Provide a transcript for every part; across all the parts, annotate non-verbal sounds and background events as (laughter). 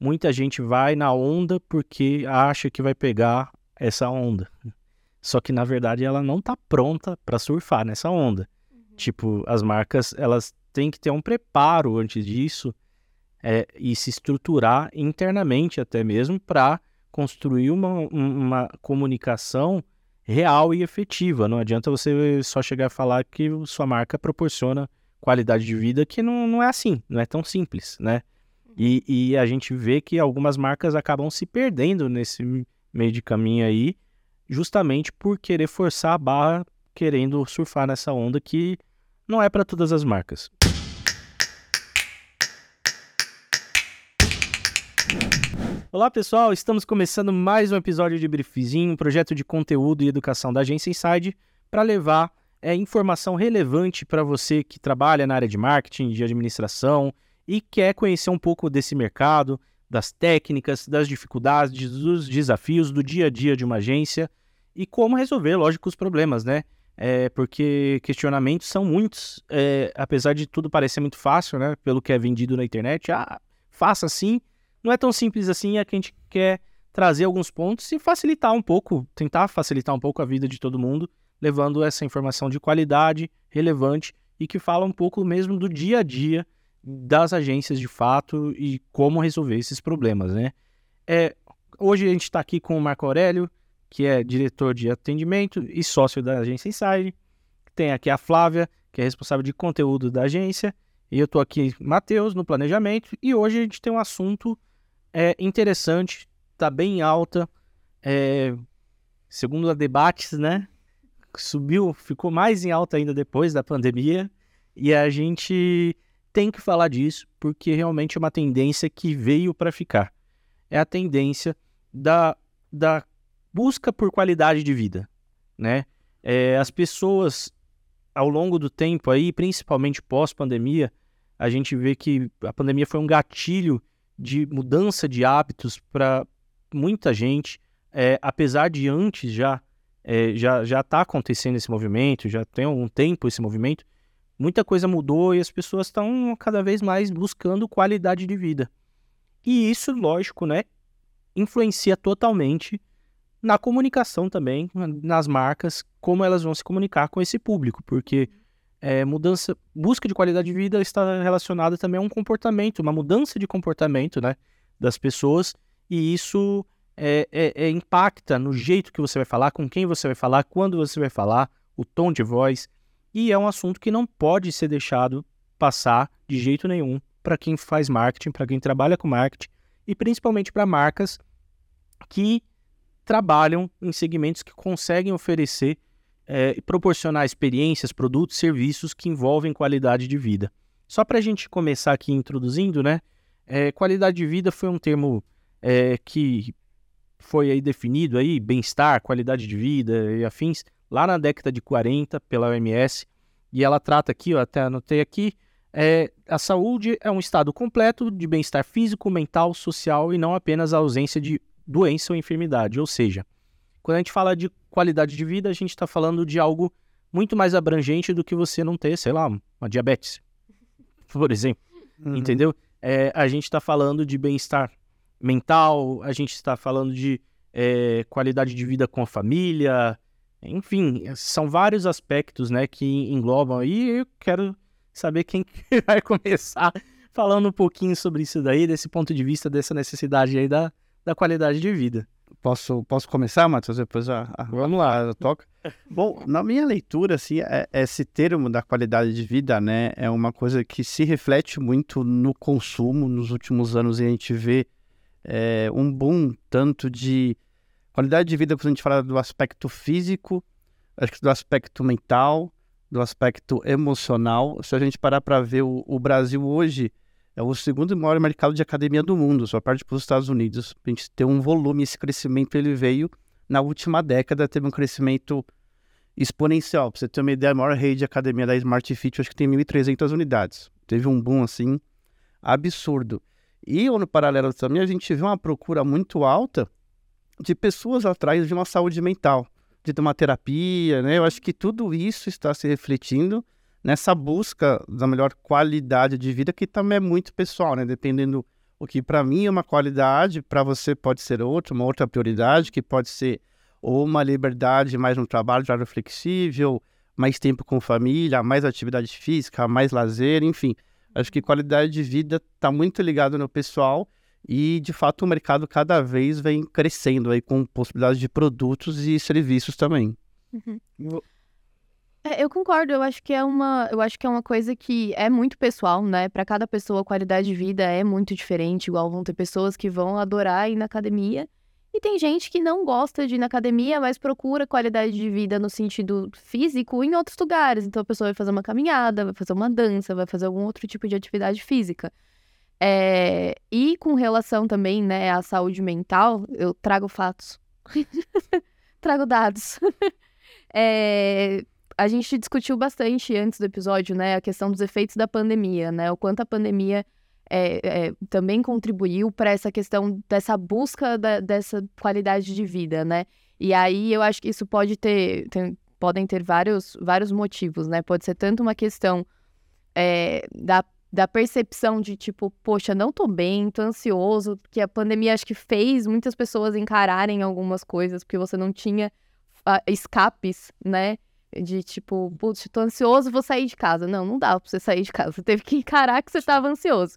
muita gente vai na onda porque acha que vai pegar essa onda. Só que na verdade ela não está pronta para surfar nessa onda. Uhum. Tipo, as marcas elas têm que ter um preparo antes disso é, e se estruturar internamente até mesmo para construir uma, uma comunicação real e efetiva. Não adianta você só chegar a falar que sua marca proporciona qualidade de vida, que não, não é assim, não é tão simples, né? E, e a gente vê que algumas marcas acabam se perdendo nesse meio de caminho aí, justamente por querer forçar a barra, querendo surfar nessa onda que não é para todas as marcas. Olá pessoal, estamos começando mais um episódio de Briefzinho, um projeto de conteúdo e educação da Agência Inside, para levar é, informação relevante para você que trabalha na área de marketing, de administração e quer conhecer um pouco desse mercado, das técnicas, das dificuldades, dos desafios do dia a dia de uma agência e como resolver, lógico, os problemas, né? É, porque questionamentos são muitos, é, apesar de tudo parecer muito fácil, né? Pelo que é vendido na internet, ah, faça assim, não é tão simples assim, é que a gente quer trazer alguns pontos e facilitar um pouco, tentar facilitar um pouco a vida de todo mundo, levando essa informação de qualidade, relevante e que fala um pouco mesmo do dia a dia das agências de fato e como resolver esses problemas, né? É, hoje a gente está aqui com o Marco Aurélio, que é diretor de atendimento e sócio da agência Inside. Tem aqui a Flávia, que é responsável de conteúdo da agência. E eu estou aqui, Matheus, no planejamento. E hoje a gente tem um assunto é interessante, está bem alta. É, segundo a debates, né? Subiu, ficou mais em alta ainda depois da pandemia. E a gente tem que falar disso, porque realmente é uma tendência que veio para ficar. É a tendência da, da busca por qualidade de vida, né? É, as pessoas, ao longo do tempo aí, principalmente pós-pandemia, a gente vê que a pandemia foi um gatilho de mudança de hábitos para muita gente, é, apesar de antes já é, já já está acontecendo esse movimento, já tem algum tempo esse movimento, muita coisa mudou e as pessoas estão cada vez mais buscando qualidade de vida. E isso, lógico, né, influencia totalmente na comunicação também, nas marcas, como elas vão se comunicar com esse público, porque é, mudança, busca de qualidade de vida está relacionada também a um comportamento, uma mudança de comportamento né, das pessoas, e isso é, é, é, impacta no jeito que você vai falar, com quem você vai falar, quando você vai falar, o tom de voz, e é um assunto que não pode ser deixado passar de jeito nenhum para quem faz marketing, para quem trabalha com marketing, e principalmente para marcas que trabalham em segmentos que conseguem oferecer é, proporcionar experiências, produtos, serviços que envolvem qualidade de vida. Só para a gente começar aqui introduzindo, né? É, qualidade de vida foi um termo é, que foi aí definido aí, bem-estar, qualidade de vida e afins, lá na década de 40 pela OMS. E ela trata aqui, eu até anotei aqui, é, a saúde é um estado completo de bem-estar físico, mental, social e não apenas a ausência de doença ou enfermidade. Ou seja, quando a gente fala de qualidade de vida, a gente está falando de algo muito mais abrangente do que você não ter, sei lá, uma diabetes, (laughs) por exemplo. Uhum. Entendeu? É, a gente está falando de bem-estar mental, a gente está falando de é, qualidade de vida com a família, enfim, são vários aspectos né, que englobam aí. Eu quero saber quem (laughs) vai começar falando um pouquinho sobre isso daí, desse ponto de vista, dessa necessidade aí da, da qualidade de vida. Posso, posso começar, Matheus? Depois a, a, Vamos lá. A, toca. (laughs) Bom, na minha leitura, assim, é, esse termo da qualidade de vida, né, é uma coisa que se reflete muito no consumo. Nos últimos anos, a gente vê é, um boom tanto de qualidade de vida, quando a gente fala do aspecto físico, acho que do aspecto mental, do aspecto emocional. Se a gente parar para ver o, o Brasil hoje, é o segundo maior mercado de academia do mundo, só parte para os Estados Unidos. A gente ter um volume, esse crescimento ele veio na última década, teve um crescimento exponencial. Para você ter uma ideia, a maior rede de academia da Smart Fit, acho que tem 1.300 unidades. Teve um boom assim absurdo. E no paralelo também a gente vê uma procura muito alta de pessoas atrás de uma saúde mental, de uma terapia, né? Eu acho que tudo isso está se refletindo nessa busca da melhor qualidade de vida, que também é muito pessoal, né? Dependendo O que para mim é uma qualidade, para você pode ser outra, uma outra prioridade, que pode ser ou uma liberdade mais no trabalho, de horário flexível, mais tempo com família, mais atividade física, mais lazer, enfim. Acho que qualidade de vida está muito ligado no pessoal e, de fato, o mercado cada vez vem crescendo aí com possibilidades de produtos e serviços também. Uhum. É, eu concordo, eu acho que é uma, eu acho que é uma coisa que é muito pessoal, né? Para cada pessoa a qualidade de vida é muito diferente, igual vão ter pessoas que vão adorar ir na academia e tem gente que não gosta de ir na academia, mas procura qualidade de vida no sentido físico em outros lugares. Então a pessoa vai fazer uma caminhada, vai fazer uma dança, vai fazer algum outro tipo de atividade física. É... E com relação também, né, à saúde mental, eu trago fatos. (laughs) trago dados. (laughs) é a gente discutiu bastante antes do episódio, né, a questão dos efeitos da pandemia, né, o quanto a pandemia é, é, também contribuiu para essa questão dessa busca da, dessa qualidade de vida, né? E aí eu acho que isso pode ter, tem, podem ter vários, vários motivos, né? Pode ser tanto uma questão é, da, da percepção de tipo, poxa, não tô bem, tô ansioso, que a pandemia acho que fez muitas pessoas encararem algumas coisas, porque você não tinha uh, escapes, né? De tipo, putz, tô ansioso, vou sair de casa. Não, não dá pra você sair de casa. Você teve que encarar que você tava ansioso.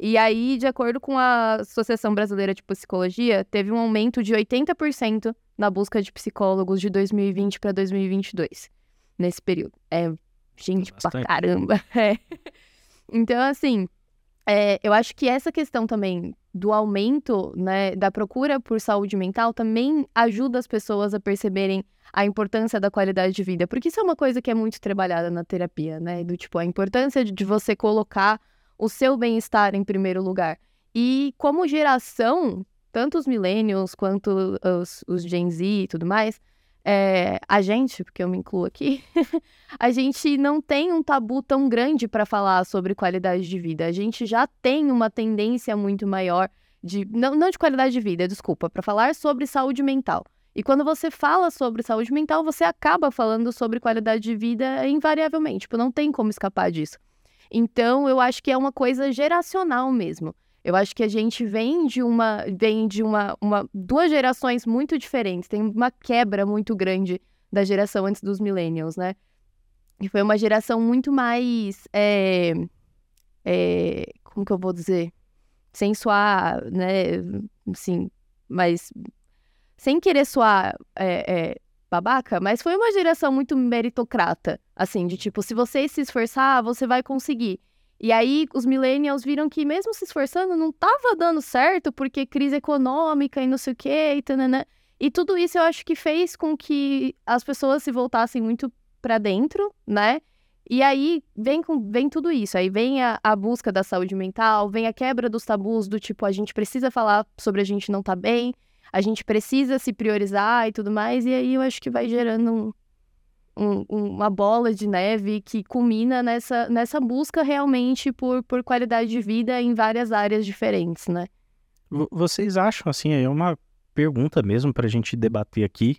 E aí, de acordo com a Associação Brasileira de Psicologia, teve um aumento de 80% na busca de psicólogos de 2020 para 2022, nesse período. É gente Bastante. pra caramba. (laughs) É. Então, assim, é, eu acho que essa questão também do aumento né, da procura por saúde mental também ajuda as pessoas a perceberem a importância da qualidade de vida, porque isso é uma coisa que é muito trabalhada na terapia, né? Do tipo, a importância de, você colocar o seu bem-estar em primeiro lugar. E como geração, tanto os millennials quanto os, os Gen Z e tudo mais, é, a gente, porque eu me incluo aqui, (laughs) a gente não tem um tabu tão grande para falar sobre qualidade de vida. A gente já tem uma tendência muito maior de. Não, não de qualidade de vida, desculpa, para falar sobre saúde mental. E quando você fala sobre saúde mental, você acaba falando sobre qualidade de vida invariavelmente. Tipo, não tem como escapar disso. Então, eu acho que é uma coisa geracional mesmo. Eu acho que a gente vem de uma vem de uma, uma duas gerações muito diferentes. Tem uma quebra muito grande da geração antes dos millennials, né? E foi uma geração muito mais é, é, como que eu vou dizer? Sem soar, né? Assim, mas sem querer soar é, babaca, mas foi uma geração muito meritocrata, assim, de tipo, se você se esforçar, você vai conseguir. E aí os millennials viram que mesmo se esforçando não estava dando certo porque crise econômica e não sei o quê e tanana. E tudo isso eu acho que fez com que as pessoas se voltassem muito para dentro, né? E aí vem, com, vem tudo isso. Aí vem a, a, busca da saúde mental, vem a quebra dos tabus do tipo, a gente precisa falar sobre a gente não tá bem, a gente precisa se priorizar e tudo mais. E aí eu acho que vai gerando um, um, uma bola de neve que culmina nessa, nessa busca realmente por, por qualidade de vida em várias áreas diferentes, né? Vocês acham, assim, é uma pergunta mesmo para a gente debater aqui.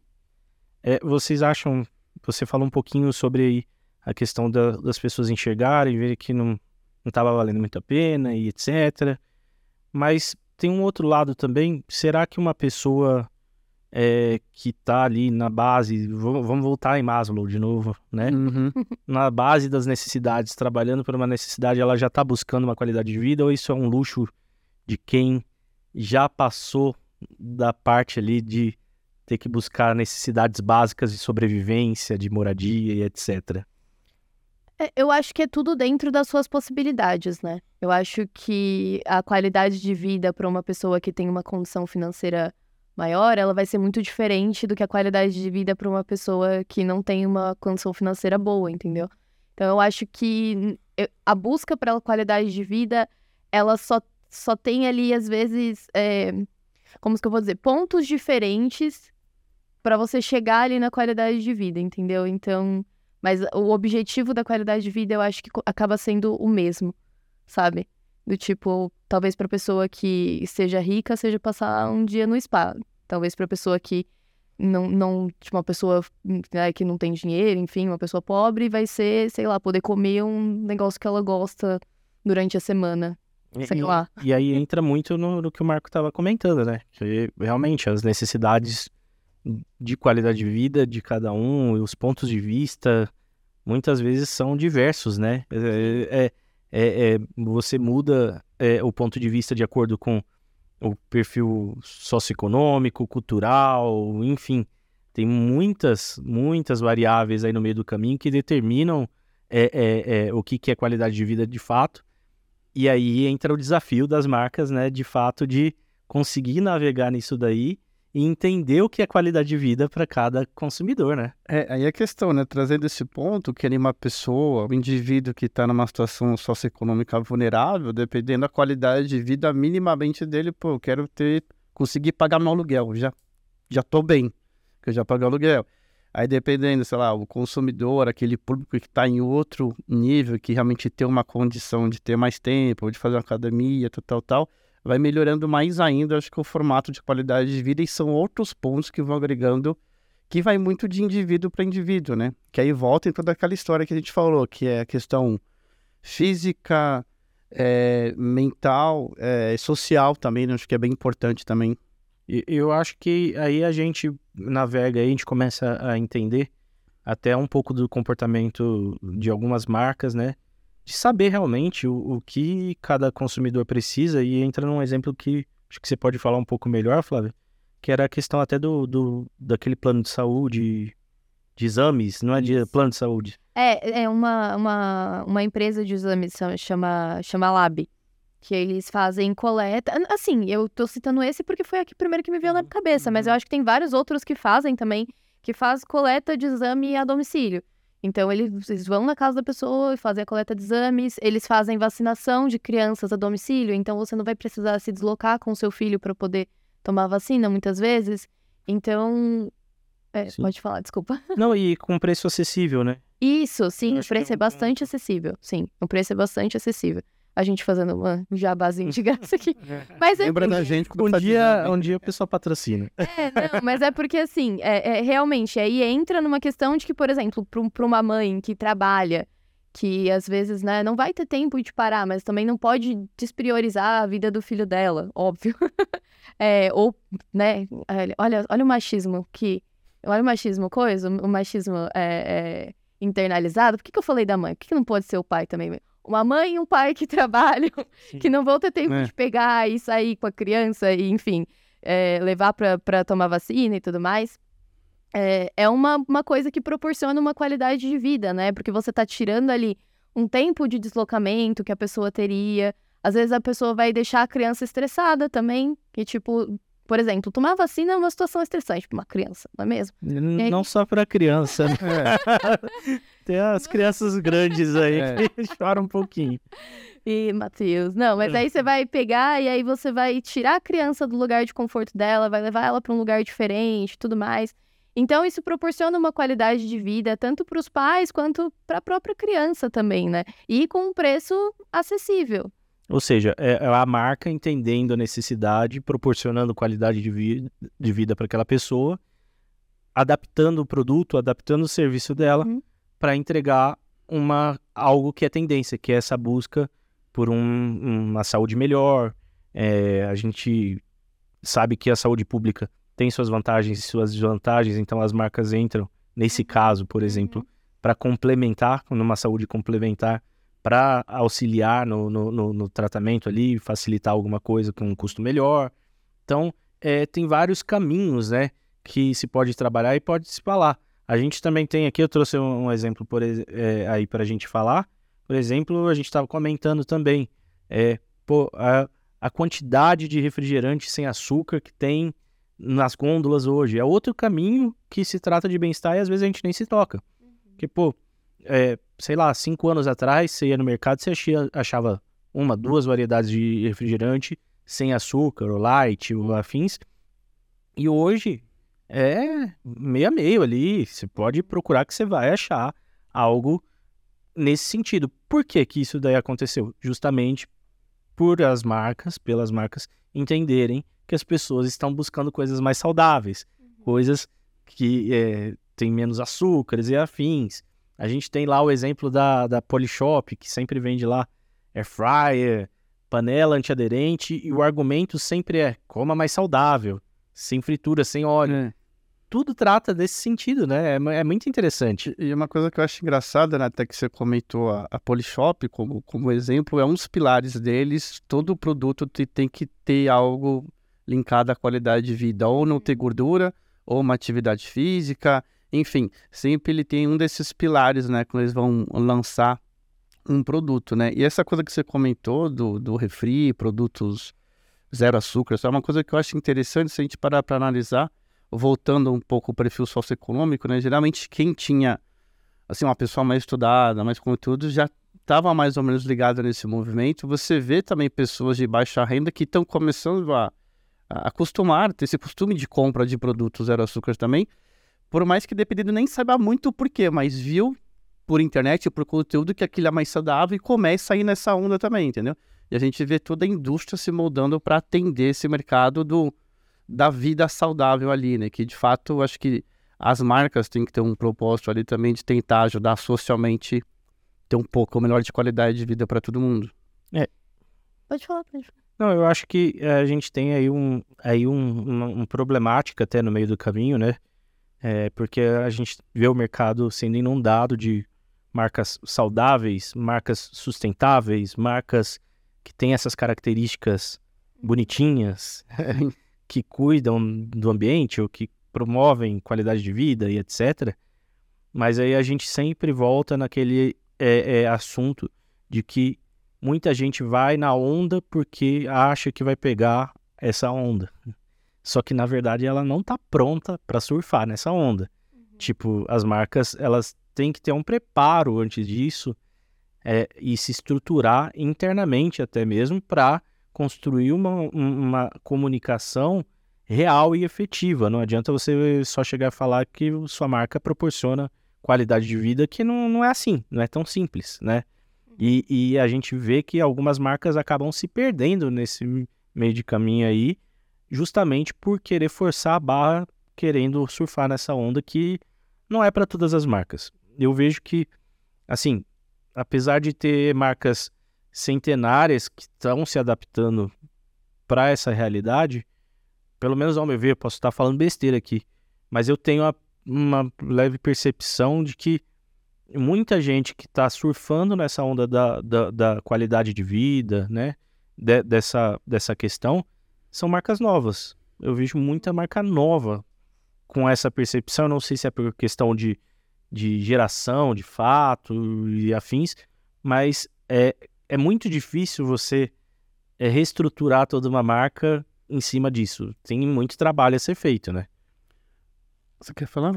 É, vocês acham, você falou um pouquinho sobre a questão da, das pessoas enxergarem, ver que não estava valendo muito a pena e etc. Mas tem um outro lado também. Será que uma pessoa é, que está ali na base, vamos voltar em Maslow de novo, né? Uhum. (laughs) Na base das necessidades, trabalhando por uma necessidade, ela já está buscando uma qualidade de vida ou isso é um luxo de quem já passou da parte ali de ter que buscar necessidades básicas de sobrevivência, de moradia e etc. É, eu acho que é tudo dentro das suas possibilidades, né? Eu acho que a qualidade de vida para uma pessoa que tem uma condição financeira maior, ela vai ser muito diferente do que a qualidade de vida para uma pessoa que não tem uma condição financeira boa, entendeu? Então eu acho que a busca pela qualidade de vida, ela só, só tem ali, às vezes, é, como que eu vou dizer, pontos diferentes para você chegar ali na qualidade de vida, entendeu? Então, mas o objetivo da qualidade de vida eu acho que acaba sendo o mesmo, sabe? Do tipo, talvez para pessoa que seja rica, seja passar um dia no spa. Talvez para pessoa que não, não tipo, uma pessoa né, que não tem dinheiro, enfim, uma pessoa pobre, vai ser, sei lá, poder comer um negócio que ela gosta durante a semana. sei lá. E aí entra muito no, no que o Marco estava comentando, né? Que realmente as necessidades de qualidade de vida de cada um, os pontos de vista, muitas vezes são diversos, né? É, é, é, é você muda é, o ponto de vista de acordo com o perfil socioeconômico, cultural, enfim. Tem muitas, muitas variáveis aí no meio do caminho que determinam é, o que, que é qualidade de vida de fato. E aí entra o desafio das marcas, né, de fato, de conseguir navegar nisso daí e entender o que é qualidade de vida para cada consumidor, né? É, aí a questão, né? Trazendo esse ponto, que é uma pessoa, um indivíduo que está numa situação socioeconômica vulnerável, dependendo da qualidade de vida minimamente dele, pô, eu quero ter, conseguir pagar meu aluguel, já, já tô bem, que eu já paguei o aluguel. Aí dependendo, sei lá, o consumidor, aquele público que está em outro nível, que realmente tem uma condição de ter mais tempo, de fazer uma academia, tal, tal, tal, vai melhorando mais ainda, acho que o formato de qualidade de vida e são outros pontos que vão agregando, que vai muito de indivíduo para indivíduo, né? Que aí volta em toda aquela história que a gente falou, que é a questão física, é, mental, é, social também, né? acho que é bem importante também. Eu acho que aí a gente navega, aí a gente começa a entender até um pouco do comportamento de algumas marcas, né? De saber realmente o, o, que cada consumidor precisa e entra num exemplo que acho que você pode falar um pouco melhor, Flávio, que era a questão até do, do daquele plano de saúde, de exames, não é de Isso. plano de saúde. É, é uma, uma, uma empresa de exames chama, chama Lab, que eles fazem coleta. Assim, eu tô citando esse porque foi aqui primeiro que me veio na uhum, cabeça, mas eu uhum. acho que tem vários outros que fazem também, que faz coleta de exame a domicílio. Então, eles vão na casa da pessoa e fazem a coleta de exames, eles fazem vacinação de crianças a domicílio, então você não vai precisar se deslocar com o seu filho para poder tomar vacina muitas vezes. Então. É, pode falar, desculpa. (laughs) Não, e com preço acessível, né? Isso, sim, o preço é, é bastante acessível. Sim, o preço é bastante acessível a gente fazendo uma jabazinho de graça aqui. (laughs) Mas é Lembra da gente um dia, um dia o pessoal patrocina. É, não, mas é porque assim, é, é realmente, aí entra numa questão de que, por exemplo, para uma mãe que trabalha, que às vezes, né, não vai ter tempo de parar, mas também não pode despriorizar a vida do filho dela, óbvio. (laughs) é, ou, né, olha, olha o machismo que. Olha o machismo, coisa, o machismo é, é internalizado. Por que, que eu falei da mãe? Por que, que não pode ser o pai também? Uma mãe e um pai que (laughs) trabalham, Sim. que não vão ter tempo é. de pegar e sair com a criança e, enfim, é, levar para tomar vacina e tudo mais. É, é uma, uma coisa que proporciona uma qualidade de vida, né? Porque você está tirando ali um tempo de deslocamento que a pessoa teria. Às vezes a pessoa vai deixar a criança estressada também, que tipo, por exemplo, tomar vacina é uma situação estressante para uma criança, não é mesmo? Aí... Não só para criança. Né? (laughs) (laughs) É. Tem as crianças grandes aí é. que (laughs) choram um pouquinho. E, Matheus, não, mas aí você vai pegar e aí você vai tirar a criança do lugar de conforto dela, vai levar ela para um lugar diferente, tudo mais. Então, isso proporciona uma qualidade de vida tanto para os pais quanto para a própria criança também, né? E com um preço acessível. Ou seja, é, é a marca entendendo a necessidade, proporcionando qualidade de vida, de vida para aquela pessoa, adaptando o produto, adaptando o serviço dela uhum. Para entregar uma algo que é tendência, que é essa busca por um, uma saúde melhor. É, a gente sabe que a saúde pública tem suas vantagens e suas desvantagens, então as marcas entram nesse uhum. caso, por exemplo, uhum. para complementar, numa saúde complementar para auxiliar no, no, no, no, tratamento ali, facilitar alguma coisa com um custo melhor. Então, é, tem vários caminhos, né, que se pode trabalhar e pode se falar. A gente também tem aqui, eu trouxe um, exemplo por, é, aí para a gente falar. Por exemplo, a gente estava comentando também é, pô, a, a quantidade de refrigerante sem açúcar que tem nas gôndolas hoje. É outro caminho que se trata de bem-estar e às vezes a gente nem se toca. Uhum. Porque, pô, é, sei lá, cinco anos atrás, você ia no mercado, você achava uma, duas variedades de refrigerante sem açúcar, ou light, ou afins. E hoje é meio a meio ali. Você pode procurar que você vai achar algo nesse sentido. Por que, que isso daí aconteceu? Justamente por as marcas, pelas marcas entenderem que as pessoas estão buscando coisas mais saudáveis, uhum. coisas que é, têm menos açúcares e afins. A gente tem lá o exemplo da, da Polishop, que sempre vende lá air fryer, panela antiaderente e o argumento sempre é coma mais saudável, sem fritura, sem óleo. É. Tudo trata desse sentido, né? É, é, muito interessante. E uma coisa que eu acho engraçada, né, até que você comentou a, a Polishop como, como exemplo, é um dos pilares deles. Todo produto te, tem que ter algo linkado à qualidade de vida, ou não ter gordura, ou uma atividade física, enfim, sempre ele tem um desses pilares, né, quando eles vão lançar um produto, né? E essa coisa que você comentou do, do refri, produtos zero açúcar, é uma coisa que eu acho interessante se a gente parar para analisar, voltando um pouco o perfil socioeconômico, né? Geralmente quem tinha, assim, uma pessoa mais estudada, mais conteúdo, já estava mais ou menos ligado nesse movimento. Você vê também pessoas de baixa renda que estão começando a, a acostumar, ter esse costume de compra de produtos zero açúcar também, por mais que dependendo nem saiba muito o porquê, mas viu por internet, por conteúdo, que aquilo é mais saudável e começa a ir nessa onda também, entendeu? E a gente vê toda a indústria se moldando para atender esse mercado do, da vida saudável ali, né? Que de fato eu acho que as marcas têm que ter um propósito ali também de tentar ajudar socialmente ter um pouco melhor de qualidade de vida para todo mundo. É. Pode falar, pode falar. Não, eu acho que eh, a gente tem aí um, aí um, uma, um problemática até no meio do caminho, né? É, porque a gente vê o mercado sendo inundado de marcas saudáveis, marcas sustentáveis, marcas que têm essas características bonitinhas, (laughs) que cuidam do ambiente ou que promovem qualidade de vida e etc. Mas aí a gente sempre volta naquele é, é, assunto de que muita gente vai na onda porque acha que vai pegar essa onda. Só que na verdade ela não está pronta para surfar nessa onda. Uhum. Tipo, as marcas elas tem que ter um preparo antes disso é, e se estruturar internamente até mesmo para construir uma, uma comunicação real e efetiva. Não adianta você só chegar a falar que sua marca proporciona qualidade de vida, que não, não é assim, não é tão simples, né? E, e a gente vê que algumas marcas acabam se perdendo nesse meio de caminho aí, justamente por querer forçar a barra, querendo surfar nessa onda que não é para todas as marcas eu vejo que, assim, apesar de ter marcas centenárias que estão se adaptando para essa realidade, pelo menos ao meu ver, posso estar falando besteira aqui, mas eu tenho uma, uma leve percepção de que muita gente que está surfando nessa onda da, da, da, qualidade de vida, né, de, dessa, dessa questão, são marcas novas. Eu vejo muita marca nova com essa percepção. Não sei se é por questão de de geração, de fato e afins, mas é, é muito difícil você é, reestruturar toda uma marca em cima disso. Tem muito trabalho a ser feito, né? Você quer falar?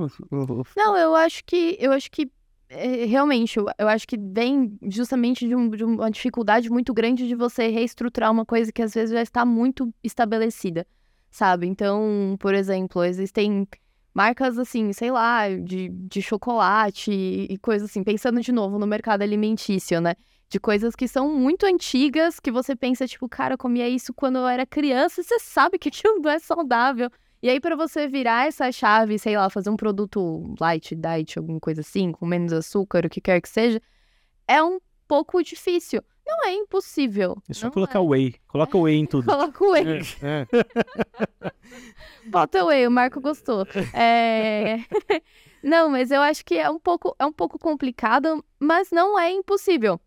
Não, eu acho que eu acho que é, realmente eu, eu, acho que vem justamente de, um, de, uma dificuldade muito grande de você reestruturar uma coisa que às vezes já está muito estabelecida, sabe? Então, por exemplo, existem marcas assim, sei lá, de, de chocolate e, e coisas assim, pensando de novo no mercado alimentício, né? De coisas que são muito antigas, que você pensa, tipo, cara, eu comia isso quando eu era criança, e você sabe que (laughs) aquilo não é saudável. E aí, para você virar essa chave, sei lá, fazer um produto light, diet, alguma coisa assim, com menos açúcar, o que quer que seja, é um pouco difícil. Não é impossível. É só colocar é. whey. Coloca whey em tudo. (laughs) Coloca whey. É, é. (laughs) Bota whey, o Marco gostou. É... (laughs) não, mas eu acho que é um, pouco, é um pouco complicado, mas não é impossível.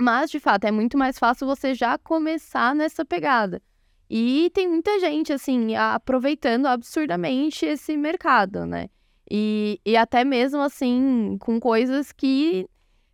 Mas, de fato, é muito mais fácil você já começar nessa pegada. E tem muita gente, assim, aproveitando absurdamente esse mercado, né? E, e até mesmo, assim, com coisas que,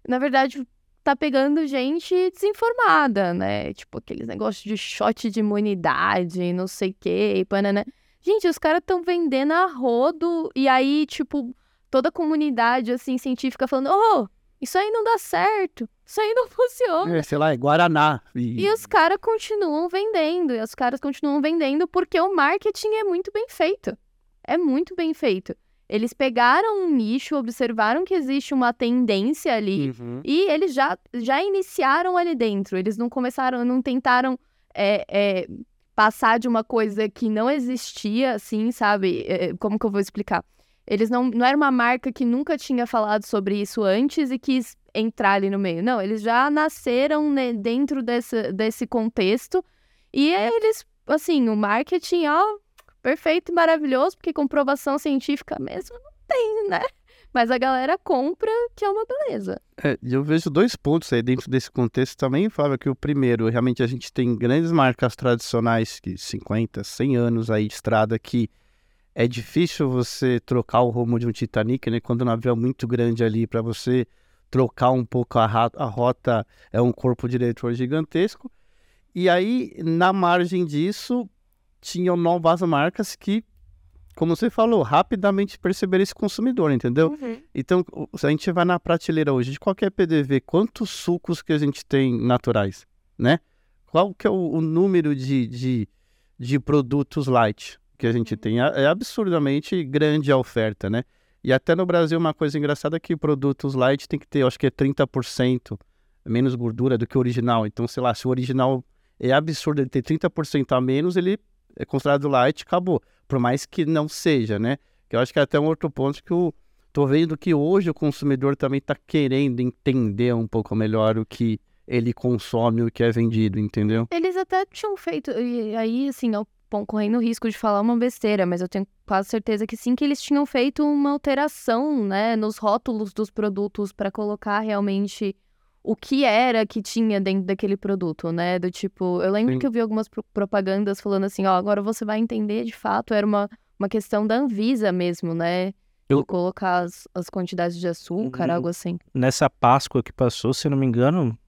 na verdade, tá pegando gente desinformada, né? Tipo, aqueles negócios de shot de imunidade, não sei o quê, panana. Gente, os caras estão vendendo a rodo e aí, tipo, toda a comunidade, assim, científica falando, oh, isso aí não dá certo, isso aí não (laughs) funciona. É, sei lá, é Guaraná. E, e os caras continuam vendendo, e os caras continuam vendendo porque o marketing é muito bem feito. É muito bem feito. Eles pegaram um nicho, observaram que existe uma tendência ali uhum. e eles já, já iniciaram ali dentro. Eles não começaram, não tentaram é, é, passar de uma coisa que não existia, assim, sabe? É, como que eu vou explicar? Eles não, não era uma marca que nunca tinha falado sobre isso antes e quis entrar ali no meio. Não, eles já nasceram né, dentro desse, desse contexto e eles, assim, o marketing, ó, perfeito e maravilhoso, porque comprovação científica mesmo não tem, né? Mas a galera compra, que é uma beleza. É, eu vejo dois pontos aí dentro desse contexto também, Flávio, que o primeiro, realmente a gente tem grandes marcas tradicionais, que 50, 100 anos aí de estrada, que é difícil você trocar o rumo de um Titanic, né? Quando o navio é muito grande ali, para você trocar um pouco a, a rota, é um corpo diretor gigantesco. E aí, na margem disso, tinham novas marcas que como você falou, rapidamente perceber esse consumidor, entendeu? Uhum. Então, se a gente vai na prateleira hoje de qualquer PDV, quantos sucos que a gente tem naturais, né? Qual que é o, o número de, de, de, produtos light que a gente uhum. tem? É, é absurdamente grande a oferta, né? E até no Brasil, uma coisa engraçada é que produtos light tem que ter, acho que é 30% menos gordura do que o original. Então, sei lá, se o original é absurdo ele ter 30% a menos, ele é considerado light, acabou por mais que não seja, né? Que eu acho que é até um outro ponto que eu tô vendo que hoje o consumidor também está querendo entender um pouco melhor o que ele consome, o que é vendido, entendeu? Eles até tinham feito, e aí, assim, eu correndo o risco de falar uma besteira, mas eu tenho quase certeza que sim, que eles tinham feito uma alteração, né, nos rótulos dos produtos para colocar realmente o que era que tinha dentro daquele produto, né? Do tipo, eu lembro Sim. que eu vi algumas propagandas falando assim, ó, agora você vai entender de fato, era uma, uma questão da Anvisa mesmo, né? Eu... colocar as, as quantidades de açúcar, algo assim. Nessa Páscoa que passou, se não me engano,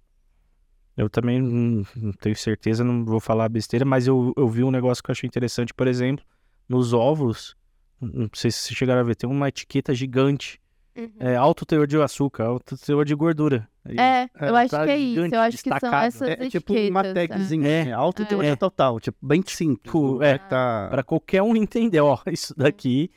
eu também não tenho certeza, não vou falar besteira, mas eu, eu vi um negócio que eu achei interessante, por exemplo, nos ovos, não sei se vocês chegaram a ver, tem uma etiqueta gigante Uhum. É alto teor de açúcar, alto teor de gordura. É, é eu acho tá que é isso. Eu acho que são essas é, é tipo uma tagzinha, é. é alto teor é. total, tipo, bem simples. É, tá... Pra qualquer um entender, ó, (laughs) isso daqui,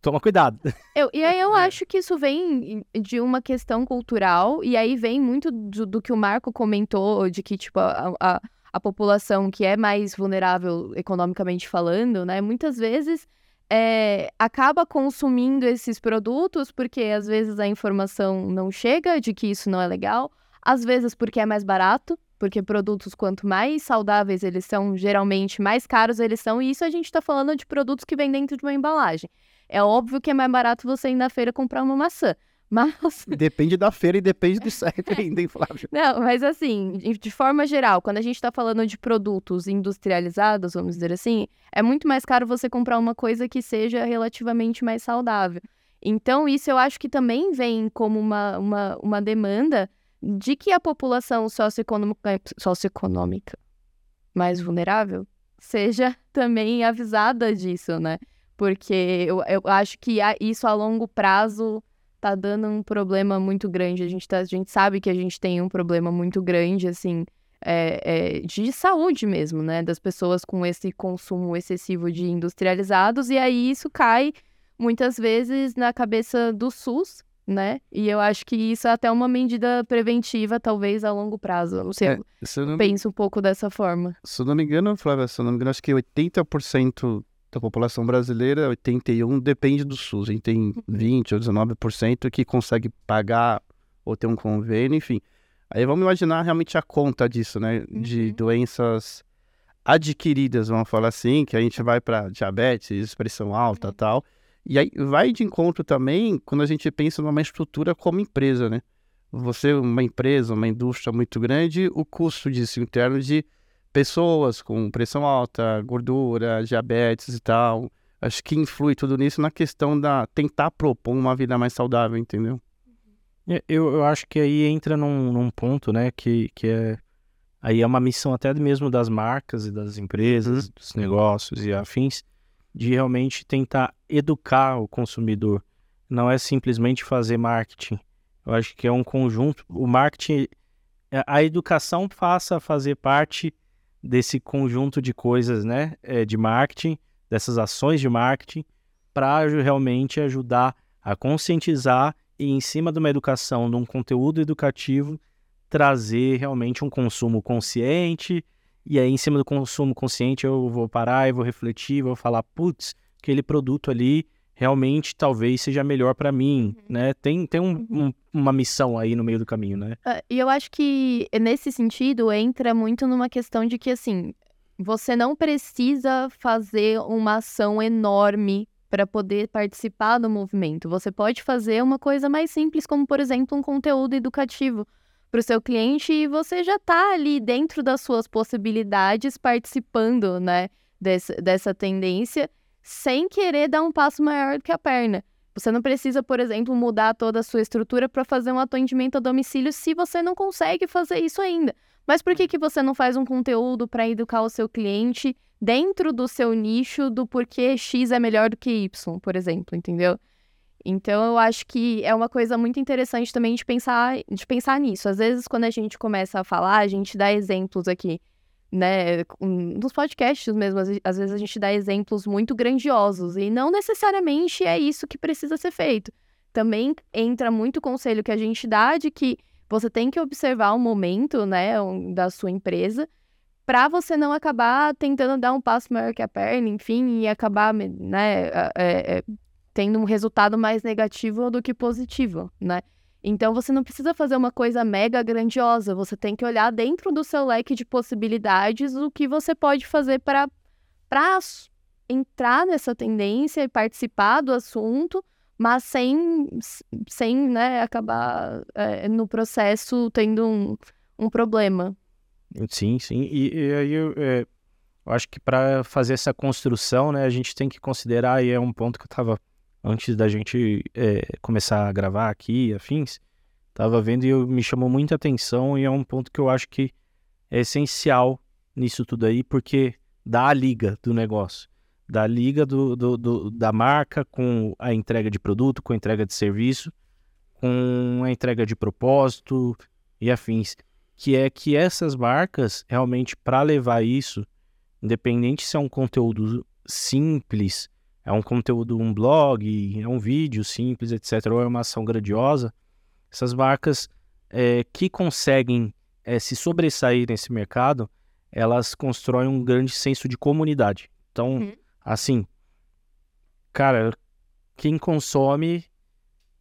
toma cuidado. Eu, e aí eu é. acho que isso vem de uma questão cultural, e aí vem muito do, do que o Marco comentou, de que, tipo, a, a, a população que é mais vulnerável economicamente falando, né, muitas vezes é, acaba consumindo esses produtos porque às vezes a informação não chega de que isso não é legal, às vezes porque é mais barato, porque produtos quanto mais saudáveis eles são, geralmente mais caros eles são, e isso a gente está falando de produtos que vêm dentro de uma embalagem. É óbvio que é mais barato você ir na feira comprar uma maçã. Mas... (laughs) Depende da feira e depende do site (laughs) ainda, hein, Flávio? Não, mas assim, de forma geral, quando a gente está falando de produtos industrializados, vamos dizer assim, é muito mais caro você comprar uma coisa que seja relativamente mais saudável. Então, isso eu acho que também vem como uma, uma, uma demanda de que a população socioeconômica, socioeconômica mais vulnerável seja (laughs) também avisada disso, né? Porque eu, eu acho que isso a longo prazo tá dando um problema muito grande. A gente, tá, a gente sabe que a gente tem um problema muito grande, assim, é, é, de saúde mesmo, né? Das pessoas com esse consumo excessivo de industrializados, e aí isso cai muitas vezes na cabeça do SUS, né? E eu acho que isso é até uma medida preventiva, talvez a longo prazo. Sei, é, eu não... penso um pouco dessa forma. Se eu não me engano, Flávia, se eu não me engano, acho que 80% da população brasileira, 81, depende do SUS. A gente tem 20 uhum. ou 19% que consegue pagar ou ter um convênio, enfim. Aí vamos imaginar realmente a conta disso, né? De uhum. doenças adquiridas, vamos falar assim, que a gente vai para diabetes, pressão alta uhum. tal. E aí vai de encontro também quando a gente pensa numa estrutura como empresa, né? Você, uma empresa, uma indústria muito grande, o custo disso em termos de pessoas com pressão alta, gordura, diabetes e tal. Acho que influi tudo nisso na questão da tentar propor uma vida mais saudável, entendeu? É, eu, eu acho que aí entra num, num ponto, né, que, que é aí é uma missão até mesmo das marcas e das empresas, uhum. dos negócios e afins, de realmente tentar educar o consumidor. Não é simplesmente fazer marketing. Eu acho que é um conjunto. O marketing, a educação passa a fazer parte desse conjunto de coisas, né, é, de marketing, dessas ações de marketing, para realmente ajudar a conscientizar e, em cima de uma educação, de um conteúdo educativo, trazer realmente um consumo consciente. E aí, em cima do consumo consciente, eu vou parar e vou refletir, vou falar, putz, aquele produto ali realmente talvez seja melhor para mim, uhum. né? Tem, tem um, um, uma missão aí no meio do caminho, né? Uh, e eu acho que nesse sentido entra muito numa questão de que assim você não precisa fazer uma ação enorme para poder participar do movimento. Você pode fazer uma coisa mais simples, como por exemplo um conteúdo educativo para o seu cliente e você já está ali dentro das suas possibilidades participando, né, desse, dessa tendência, sem querer dar um passo maior do que a perna. Você não precisa, por exemplo, mudar toda a sua estrutura para fazer um atendimento a domicílio se você não consegue fazer isso ainda. Mas por que, que você não faz um conteúdo para educar o seu cliente dentro do seu nicho do porquê X é melhor do que Y, por exemplo, entendeu? Então eu acho que é uma coisa muito interessante também de pensar, de pensar nisso. Às vezes, quando a gente começa a falar, a gente dá exemplos aqui, né? Nos podcasts mesmo, às vezes a gente dá exemplos muito grandiosos, e não necessariamente é isso que precisa ser feito. Também entra muito conselho que a gente dá de que você tem que observar o momento, né, da sua empresa, para você não acabar tentando dar um passo maior que a perna, enfim, e acabar, né, é, é, tendo um resultado mais negativo do que positivo, né? Então você não precisa fazer uma coisa mega grandiosa, você tem que olhar dentro do seu leque de possibilidades o que você pode fazer para entrar nessa tendência e participar do assunto, mas sem, sem né, acabar é, no processo tendo um, um problema. Sim, sim. E, aí eu, é, eu, acho que para fazer essa construção, né, a gente tem que considerar, e é um ponto que eu estava antes da gente é, começar a gravar aqui, afins, tava vendo e eu, me chamou muita atenção e é um ponto que eu acho que é essencial nisso tudo aí, porque dá a liga do negócio, dá a liga do, do, do, da marca com a entrega de produto, com a entrega de serviço, com a entrega de propósito e afins, que é que essas marcas realmente para levar isso, independente se é um conteúdo simples é um conteúdo, um blog, é um vídeo simples, etc., ou é uma ação grandiosa, essas marcas é, que conseguem é, se sobressair nesse mercado, elas constroem um grande senso de comunidade. Então, uhum. assim, cara, quem consome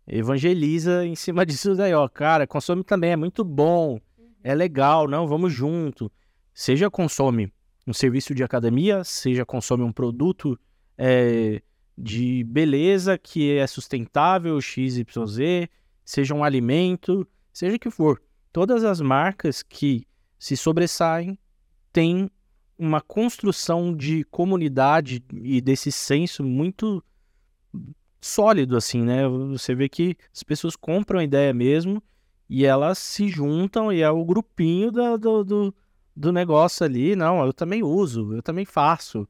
evangeliza em cima (laughs) disso daí, ó, cara, consome também, é muito bom, uhum. é legal, não, vamos junto. Seja consome um serviço de academia, seja consome um produto é, de beleza que é sustentável, XYZ, seja um alimento, seja o que for. Todas as marcas que se sobressaem têm uma construção de comunidade e desse senso muito sólido, assim, né? Você vê que as pessoas compram a ideia mesmo e elas se juntam e é o grupinho do, do, do, do negócio ali. Não, eu também uso, eu também faço.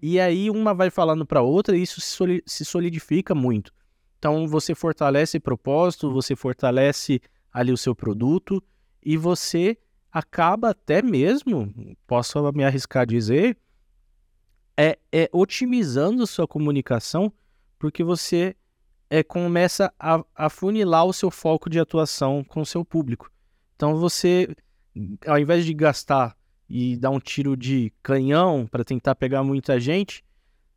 E aí uma vai falando para outra e isso se solidifica muito. Então você fortalece propósito, você fortalece ali o seu produto e você acaba até mesmo, posso me arriscar a dizer, é, é otimizando sua comunicação porque você é, começa a, a funilar o seu foco de atuação com o seu público. Então você, ao invés de gastar e dar um tiro de canhão para tentar pegar muita gente,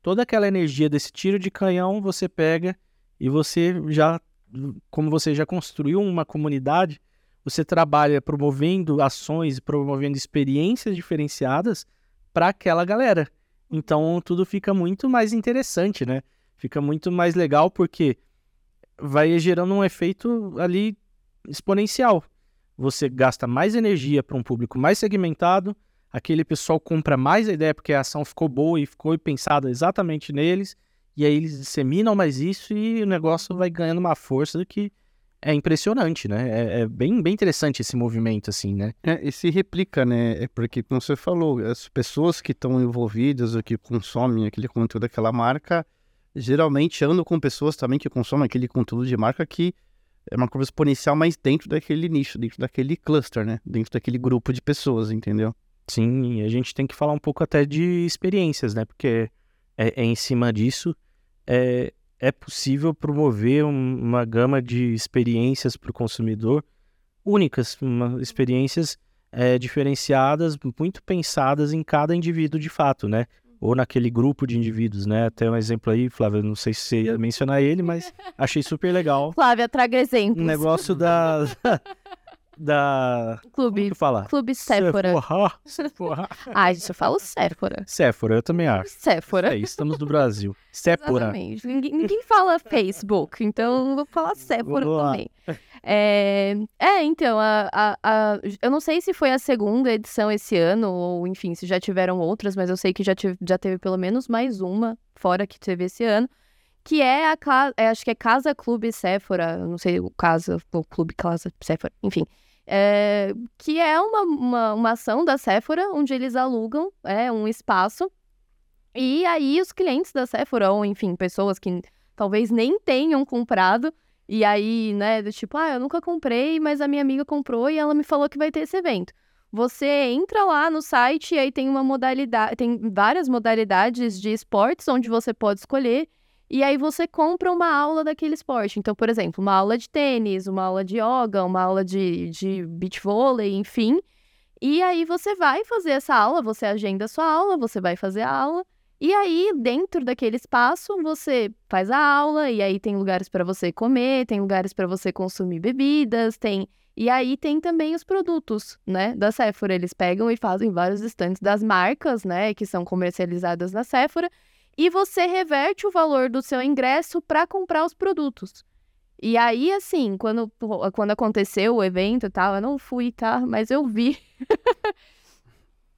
toda aquela energia desse tiro de canhão você pega e você já, como você já construiu uma comunidade, você trabalha promovendo ações, promovendo experiências diferenciadas para aquela galera. Então tudo fica muito mais interessante, né? Fica muito mais legal porque vai gerando um efeito ali exponencial você gasta mais energia para um público mais segmentado, aquele pessoal compra mais a ideia porque a ação ficou boa e ficou pensada exatamente neles, e aí eles disseminam mais isso e o negócio vai ganhando uma força que é impressionante, né? É, é bem, bem interessante esse movimento, assim, né? É, e se replica, né? É porque, como você falou, as pessoas que estão envolvidas ou que consomem aquele conteúdo daquela marca, geralmente andam com pessoas também que consomem aquele conteúdo de marca que é uma curva exponencial, mas dentro daquele nicho, dentro daquele cluster, né? Dentro daquele grupo de pessoas, entendeu? Sim, a gente tem que falar um pouco até de experiências, né? Porque é, é em cima disso é, é possível promover um, uma gama de experiências para o consumidor únicas, uma, experiências é, diferenciadas, muito pensadas em cada indivíduo de fato, né? Ou naquele grupo de indivíduos, né? Tem um exemplo aí, Flávia, não sei se você ia mencionar ele, mas (laughs) achei super legal. Flávia, traga exemplos. Um negócio da... da... Clube. Como fala? Clube Sephora. Sephora. Sephora. (laughs) Ai, gente, eu falo Sephora. Sephora, eu também acho. Sephora. É isso, estamos no Brasil. Sephora. Exatamente. Ninguém, ninguém fala Facebook, então eu vou falar Sephora Vamos também. É, é, então, a, a, a- eu não sei se foi a segunda edição esse ano, ou enfim, se já tiveram outras, mas eu sei que já, tive, já teve pelo menos mais uma, fora que teve esse ano, que é a casa, acho que é Casa Clube Sephora, não sei o Casa, o Clube Casa Sephora, enfim. É, que é uma, uma, uma ação da Sephora, onde eles alugam é, um espaço e aí os clientes da Sephora, ou enfim, pessoas que talvez nem tenham comprado, e aí, né, do tipo, ah, eu nunca comprei, mas a minha amiga comprou e ela me falou que vai ter esse evento. Você entra lá no site e aí tem uma modalidade, tem várias modalidades de esportes onde você pode escolher, e aí você compra uma aula daquele esporte. Então, por exemplo, uma aula de tênis, uma aula de yoga, uma aula de, de beach vôlei, enfim. E aí você vai fazer essa aula, você agenda a sua aula, você vai fazer a aula. E aí, dentro daquele espaço, você faz a aula, e aí tem lugares para você comer, tem lugares para você consumir bebidas, tem. E aí tem também os produtos, né, da Sephora. Eles pegam e fazem vários estantes das marcas, né, que são comercializadas na Sephora, e você reverte o valor do seu ingresso para comprar os produtos. E aí, assim, quando, quando aconteceu o evento e tal, eu não fui, tá? Mas eu vi. (laughs)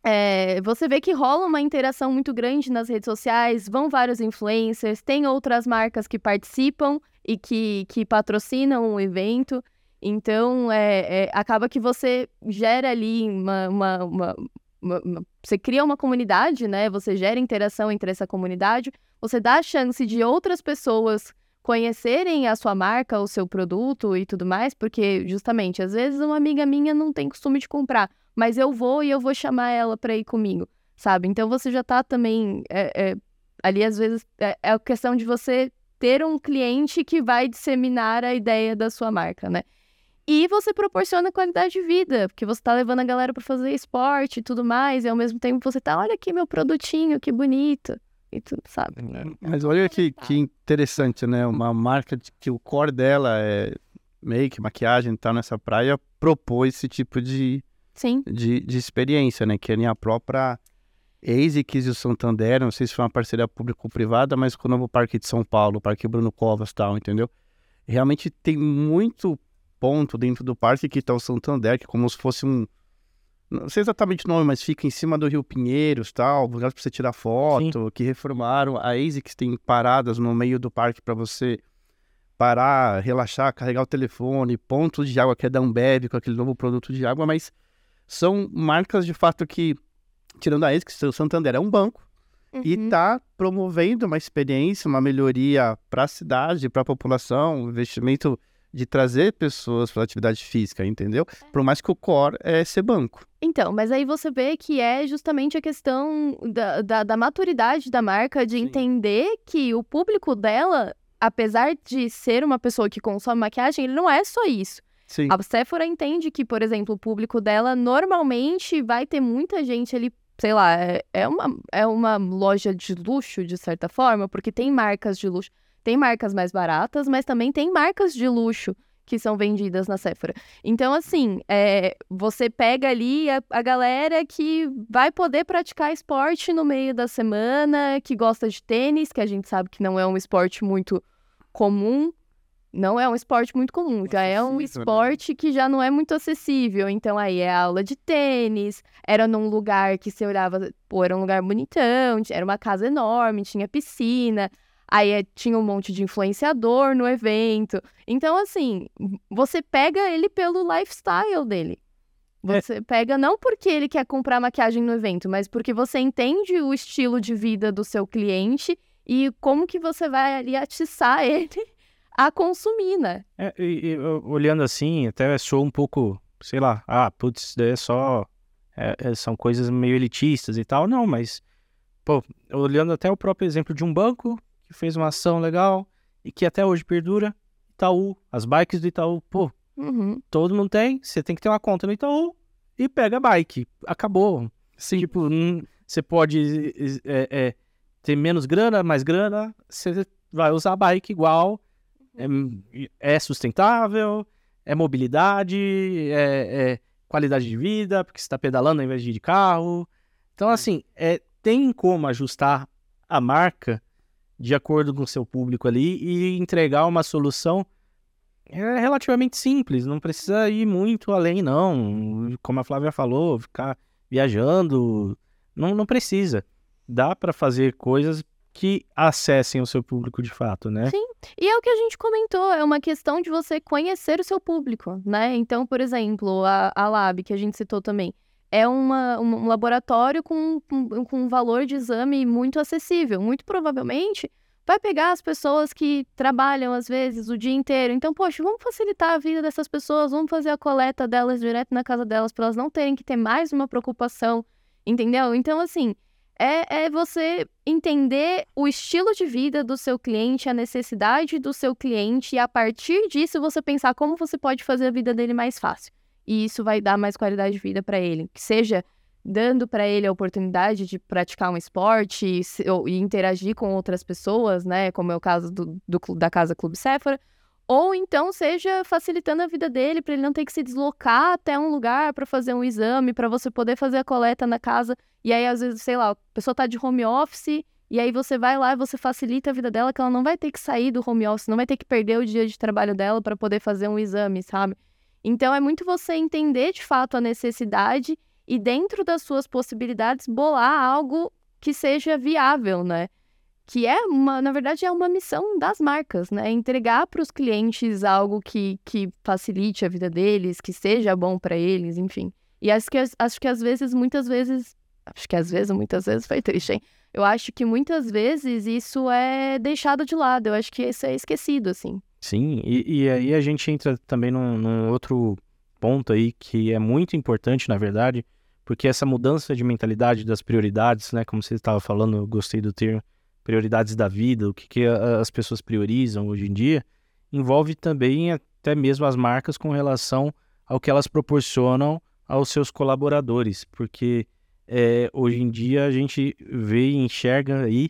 É, você vê que rola uma interação muito grande nas redes sociais, vão vários influencers, tem outras marcas que participam e que, que patrocinam o evento. Então, é, é, acaba que você gera ali uma, uma, uma, Você cria uma comunidade, né? Você gera interação entre essa comunidade, você dá a chance de outras pessoas conhecerem a sua marca, o seu produto e tudo mais, porque justamente, às vezes uma amiga minha não tem costume de comprar mas eu vou e eu vou chamar ela para ir comigo, sabe? Então você já tá também é, é, ali às vezes é, é a questão de você ter um cliente que vai disseminar a ideia da sua marca, né? E você proporciona qualidade de vida, porque você tá levando a galera para fazer esporte e tudo mais, e ao mesmo tempo você tá, olha aqui meu produtinho, que bonito, e tudo, sabe? Mas olha que, que interessante, né? Uma marca de- que o core dela é make, maquiagem e tal nessa praia propôs esse tipo de, Sim. de, de experiência, né? Que nem a própria ASICS e o Santander, não sei se foi uma parceria público-privada, mas com o novo Parque de São Paulo, o Parque Bruno Covas e tal, entendeu? Realmente tem muito ponto dentro do parque que tá o Santander, que é como se fosse um... Não sei exatamente o nome, mas fica em cima do Rio Pinheiros tal, lugar para você tirar foto, que reformaram. A ASICS tem paradas no meio do parque para você parar, relaxar, carregar o telefone, pontos de água que é da Ambev com aquele novo produto de água, mas são marcas de fato que, tirando a ASICS, o Santander é um banco e Uhum. está promovendo uma experiência, uma melhoria para a cidade, para a população, um investimento de trazer pessoas para a atividade física, entendeu? Por mais que o core é ser banco. Então, mas aí você vê que é justamente a questão da, da, da maturidade da marca, de Sim. entender que o público dela, apesar de ser uma pessoa que consome maquiagem, ele não é só isso. Sim. A Sephora entende que, por exemplo, o público dela normalmente vai ter muita gente ali, sei lá, é, é uma, é uma loja de luxo, de certa forma, porque tem marcas de luxo. Tem marcas mais baratas, mas também tem marcas de luxo que são vendidas na Sephora. Então, assim, é, você pega ali a, a galera que vai poder praticar esporte no meio da semana, que gosta de tênis, que a gente sabe que não é um esporte muito comum. Não é um esporte muito comum, já é um né? esporte que já não é muito acessível. Então, aí é aula de tênis, era num lugar que você olhava, pô, era um lugar bonitão, era uma casa enorme, tinha piscina, aí é- tinha um monte de influenciador no evento. Então, assim, você pega ele pelo lifestyle dele. Você pega não porque ele quer comprar maquiagem no evento, mas porque você entende o estilo de vida do seu cliente e como que você vai ali atiçar (laughs) ele a consumir, né? É, e- e, olhando assim, até sou um pouco, sei lá, ah, putz, isso daí é só. é- é- são coisas meio elitistas e tal. Não, mas, pô, olhando até o próprio exemplo de um banco que fez uma ação legal e que até hoje perdura, Itaú, as bikes do Itaú, pô, Uhum. todo mundo tem, você tem que ter uma conta no Itaú e pega a bike. Acabou. Sim. Tipo, n- você pode é, é, ter menos grana, mais grana, você vai usar a bike igual, é, é sustentável, é mobilidade, é, é, qualidade de vida, porque você está pedalando ao invés de ir de carro. Então, assim, é, tem como ajustar a marca de acordo com o seu público ali e entregar uma solução é relativamente simples, não precisa ir muito além, não. Como a Flávia falou, ficar viajando, não, não precisa. Dá para fazer coisas que acessem o seu público de fato, né? Sim, e é o que a gente comentou, é uma questão de você conhecer o seu público, né? Então, por exemplo, a, a Lab, que a gente citou também, é uma, um laboratório com, com, com um valor de exame muito acessível. Muito provavelmente vai pegar as pessoas que trabalham, às vezes, o dia inteiro. Então, poxa, vamos facilitar a vida dessas pessoas, vamos fazer a coleta delas direto na casa delas, para elas não terem que ter mais uma preocupação, entendeu? Então, assim, é, é você entender o estilo de vida do seu cliente, a necessidade do seu cliente, e a partir disso você pensar como você pode fazer a vida dele mais fácil e isso vai dar mais qualidade de vida para ele. Que seja dando para ele a oportunidade de praticar um esporte e, e, interagir com outras pessoas, né? Como é o caso do, do da Casa Clube Sephora. Ou então seja facilitando a vida dele para ele não ter que se deslocar até um lugar para fazer um exame, para você poder fazer a coleta na casa. E aí, às vezes, sei lá, a pessoa está de home office e aí você vai lá e você facilita a vida dela, que ela não vai ter que sair do home office, não vai ter que perder o dia de trabalho dela para poder fazer um exame, sabe? Então é muito você entender de fato a necessidade e dentro das suas possibilidades bolar algo que seja viável, né? Que é uma, na verdade, é uma missão das marcas, né? Entregar para os clientes algo que, que facilite a vida deles, que seja bom para eles, enfim. E acho que, acho que às vezes, muitas vezes, acho que às vezes, muitas vezes (laughs) foi triste, hein? Eu acho que muitas vezes isso é deixado de lado, eu acho que isso é esquecido, assim. Sim, e, e aí a gente entra também num, num, outro ponto aí que é muito importante, na verdade, porque essa mudança de mentalidade das prioridades, né, como você estava falando, eu gostei do termo, prioridades da vida, o que, que as pessoas priorizam hoje em dia, envolve também até mesmo as marcas com relação ao que elas proporcionam aos seus colaboradores, porque é, hoje em dia a gente vê e enxerga aí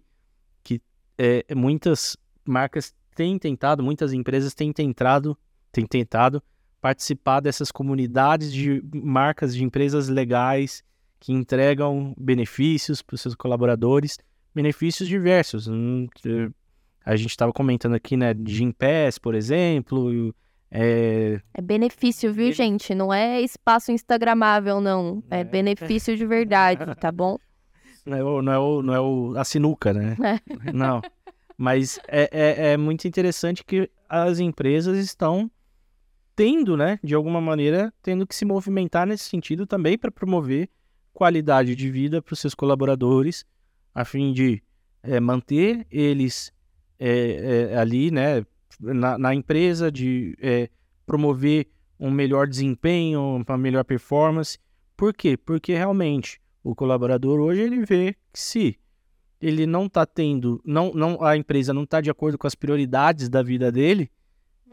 que é, muitas marcas têm tentado, muitas empresas têm tentado, têm tentado participar dessas comunidades de marcas de empresas legais que entregam benefícios para os seus colaboradores, benefícios diversos. Hum, a gente estava comentando aqui, né, de Pass, por exemplo. É... é benefício, viu, gente? Não é espaço instagramável, não. É, é benefício de verdade, tá bom? (laughs) Não é, o, não é, o, não é o, a sinuca, né? É. Não. Mas é, é, é muito interessante que as empresas estão tendo, né, de alguma maneira, tendo que se movimentar nesse sentido também para promover qualidade de vida para os seus colaboradores, a fim de é, manter eles é, é, ali, né, na, na empresa, de é, promover um melhor desempenho, uma melhor performance. Por quê? Porque realmente o colaborador hoje ele vê que se ele não está tendo, não, não, a empresa não está de acordo com as prioridades da vida dele,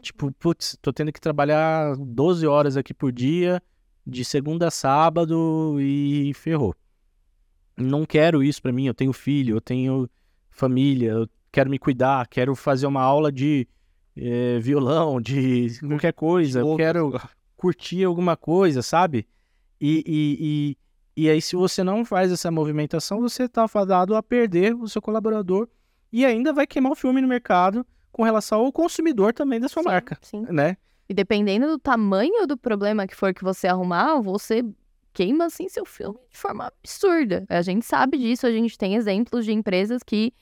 tipo, putz, tô tendo que trabalhar 12 horas aqui por dia, de segunda a sábado e ferrou. Não quero isso para mim, eu tenho filho, eu tenho família, eu quero me cuidar, quero fazer uma aula de é, violão, de qualquer coisa, eu quero curtir alguma coisa, sabe? E, e, e e aí, se você não faz essa movimentação, você está fadado a perder o seu colaborador e ainda vai queimar o filme no mercado com relação ao consumidor também da sua sim, marca, sim. né? E dependendo do tamanho do problema que for que você arrumar, você queima assim seu filme de forma absurda. A gente sabe disso, a gente tem exemplos de empresas que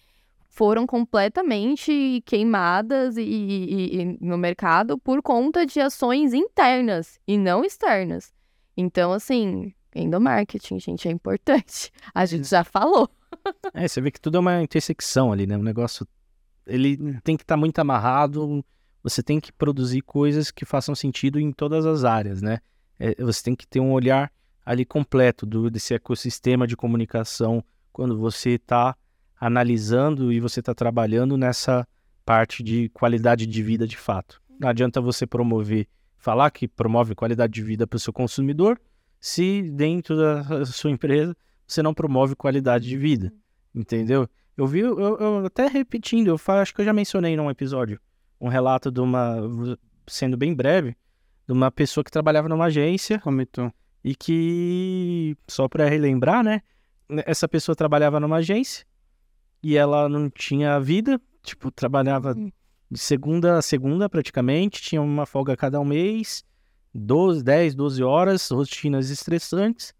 foram completamente queimadas e, e, e no mercado por conta de ações internas e não externas. Então, assim, Endomarketing, gente, é importante. A gente já falou. É, você vê que tudo é uma intersecção ali, né? O negócio, ele tem que estar tá muito amarrado, você tem que produzir coisas que façam sentido em todas as áreas, né? É, você tem que ter um olhar ali completo do, desse ecossistema de comunicação quando você está analisando e você está trabalhando nessa parte de qualidade de vida de fato. Não adianta você promover, falar que promove qualidade de vida para o seu consumidor se dentro da sua empresa você não promove qualidade de vida, entendeu? Eu vi, eu, eu até repetindo, eu falo, acho que eu já mencionei num episódio, um relato de uma, sendo bem breve, de uma pessoa que trabalhava numa agência. Comentou. E que, só para relembrar, né? Essa pessoa trabalhava numa agência e ela não tinha vida, tipo, trabalhava uhum. de segunda a segunda praticamente, tinha uma folga cada um mês, 12, 10, 12 horas, rotinas estressantes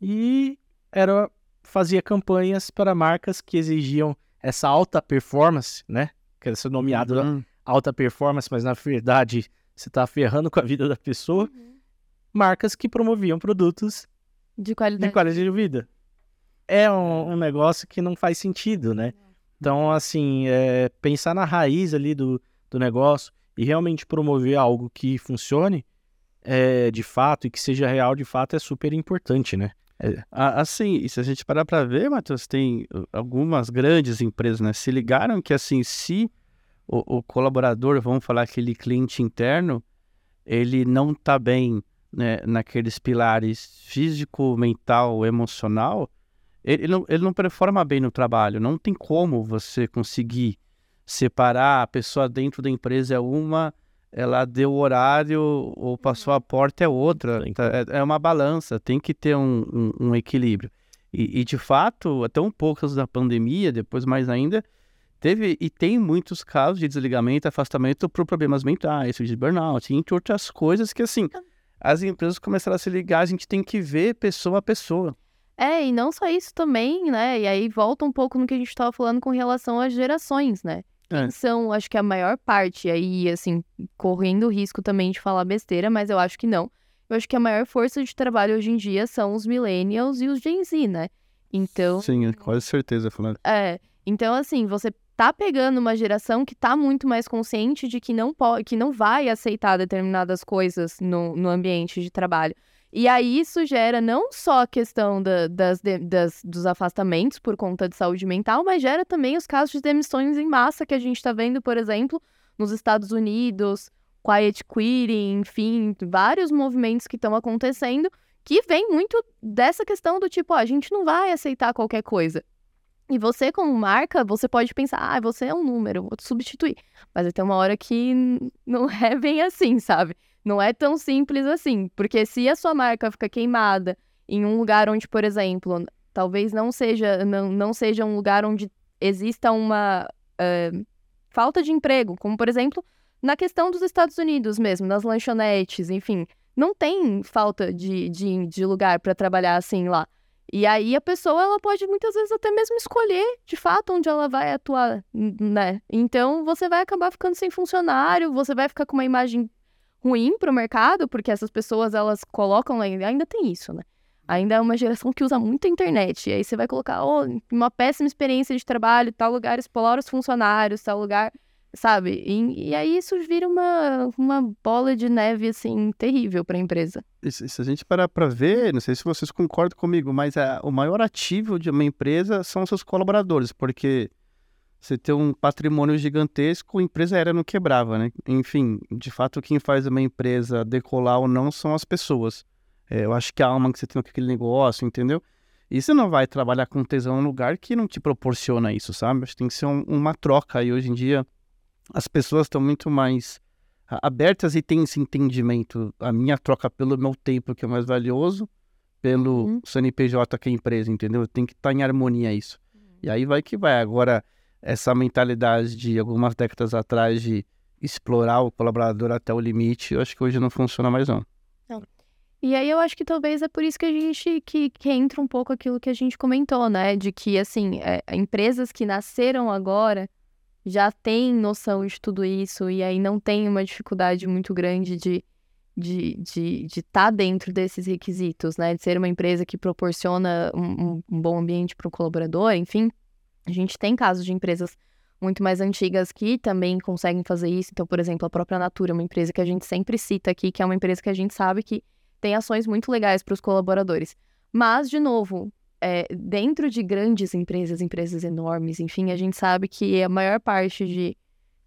e era fazia campanhas para marcas que exigiam essa alta performance, né? Que era ser nomeado uhum. alta performance, mas na verdade você está ferrando com a vida da pessoa. Uhum. Marcas que promoviam produtos de qualidade de, qualidade de vida. É um, um, negócio que não faz sentido, né? Então, assim, é, pensar na raiz ali do, do negócio e realmente promover algo que funcione é, de fato e que seja real de fato é super importante, né? É, assim, se a gente parar para ver, Matheus, tem uh, algumas grandes empresas, né? Se ligaram que, assim, se o, o colaborador, vamos falar aquele cliente interno, ele não está bem né, naqueles pilares físico, mental, emocional, ele não, ele não performa bem no trabalho. Não tem como você conseguir separar a pessoa dentro da empresa é uma, ela deu horário ou passou a porta é outra. Tá, é, é uma balança, tem que ter um, um, um equilíbrio. E, e, de fato, até um pouco da pandemia, depois mais ainda, teve e tem muitos casos de desligamento, afastamento por problemas mentais, de burnout, entre outras coisas que, assim, as empresas começaram a se ligar, a gente tem que ver pessoa a pessoa. É, e não só isso também, né? E aí volta um pouco no que a gente estava falando com relação às gerações, né? É. São, acho que a maior parte, aí, assim, correndo o risco também de falar besteira, mas eu acho que não. Eu acho que a maior força de trabalho hoje em dia são os millennials e os Gen Z, né? Então. Sim, é quase certeza falando. É. Então, assim, você tá pegando uma geração que tá muito mais consciente de que não pode, que não vai aceitar determinadas coisas no, no ambiente de trabalho. E aí isso gera não só a questão da, das, das, dos afastamentos por conta de saúde mental, mas gera também os casos de demissões em massa que a gente está vendo, por exemplo, nos Estados Unidos, quiet quitting, enfim, vários movimentos que estão acontecendo que vem muito dessa questão do tipo, ó, a gente não vai aceitar qualquer coisa. E você, como marca, você pode pensar, ah, você é um número, vou te substituir. Mas até uma hora que não (laughs) é bem assim, sabe? Não é tão simples assim, porque se a sua marca fica queimada em um lugar onde, por exemplo, talvez não seja, não, não seja um lugar onde exista uma uh, falta de emprego, como por exemplo na questão dos Estados Unidos mesmo, nas lanchonetes, enfim, não tem falta de, de, de lugar para trabalhar assim lá. E aí a pessoa ela pode muitas vezes até mesmo escolher de fato onde ela vai atuar, né? Então você vai acabar ficando sem funcionário, você vai ficar com uma imagem ruim para o mercado, porque essas pessoas elas colocam ainda tem isso, né? Ainda é uma geração que usa muito a internet. E aí você vai colocar oh, uma péssima experiência de trabalho, tal lugar explora os funcionários, tal lugar, sabe? E, e aí isso vira uma, uma bola de neve, assim, terrível para a empresa. E se a gente parar para ver, não sei se vocês concordam comigo, mas a, o maior ativo de uma empresa são seus colaboradores, porque você ter um patrimônio gigantesco, a empresa aérea não quebrava, né? Enfim, de fato, quem faz uma empresa decolar ou não são as pessoas. É, eu acho que a alma que você tem aquele negócio, entendeu? E você não vai trabalhar com tesão num lugar que não te proporciona isso, sabe? Acho que tem que ser um, uma troca. E hoje em dia, as pessoas estão muito mais abertas e têm esse entendimento. A minha troca pelo meu tempo, que é mais valioso, pelo uhum. CNPJ, que é a empresa, entendeu? Tem que estar tá em harmonia isso. Uhum. E aí vai que vai. Agora essa mentalidade de algumas décadas atrás de explorar o colaborador até o limite, eu acho que hoje não funciona mais não. Não. E aí eu acho que talvez é por isso que a gente que, que entra um pouco aquilo que a gente comentou, né, de que assim é, empresas que nasceram agora já têm noção de tudo isso e aí não tem uma dificuldade muito grande de de estar de, de tá dentro desses requisitos, né? De ser uma empresa que proporciona um, um bom ambiente para o colaborador, enfim. A gente tem casos de empresas muito mais antigas que também conseguem fazer isso. Então, por exemplo, a própria Natura, uma empresa que a gente sempre cita aqui, que é uma empresa que a gente sabe que tem ações muito legais para os colaboradores. Mas, de novo, é, dentro de grandes empresas, empresas enormes, enfim, a gente sabe que a maior parte de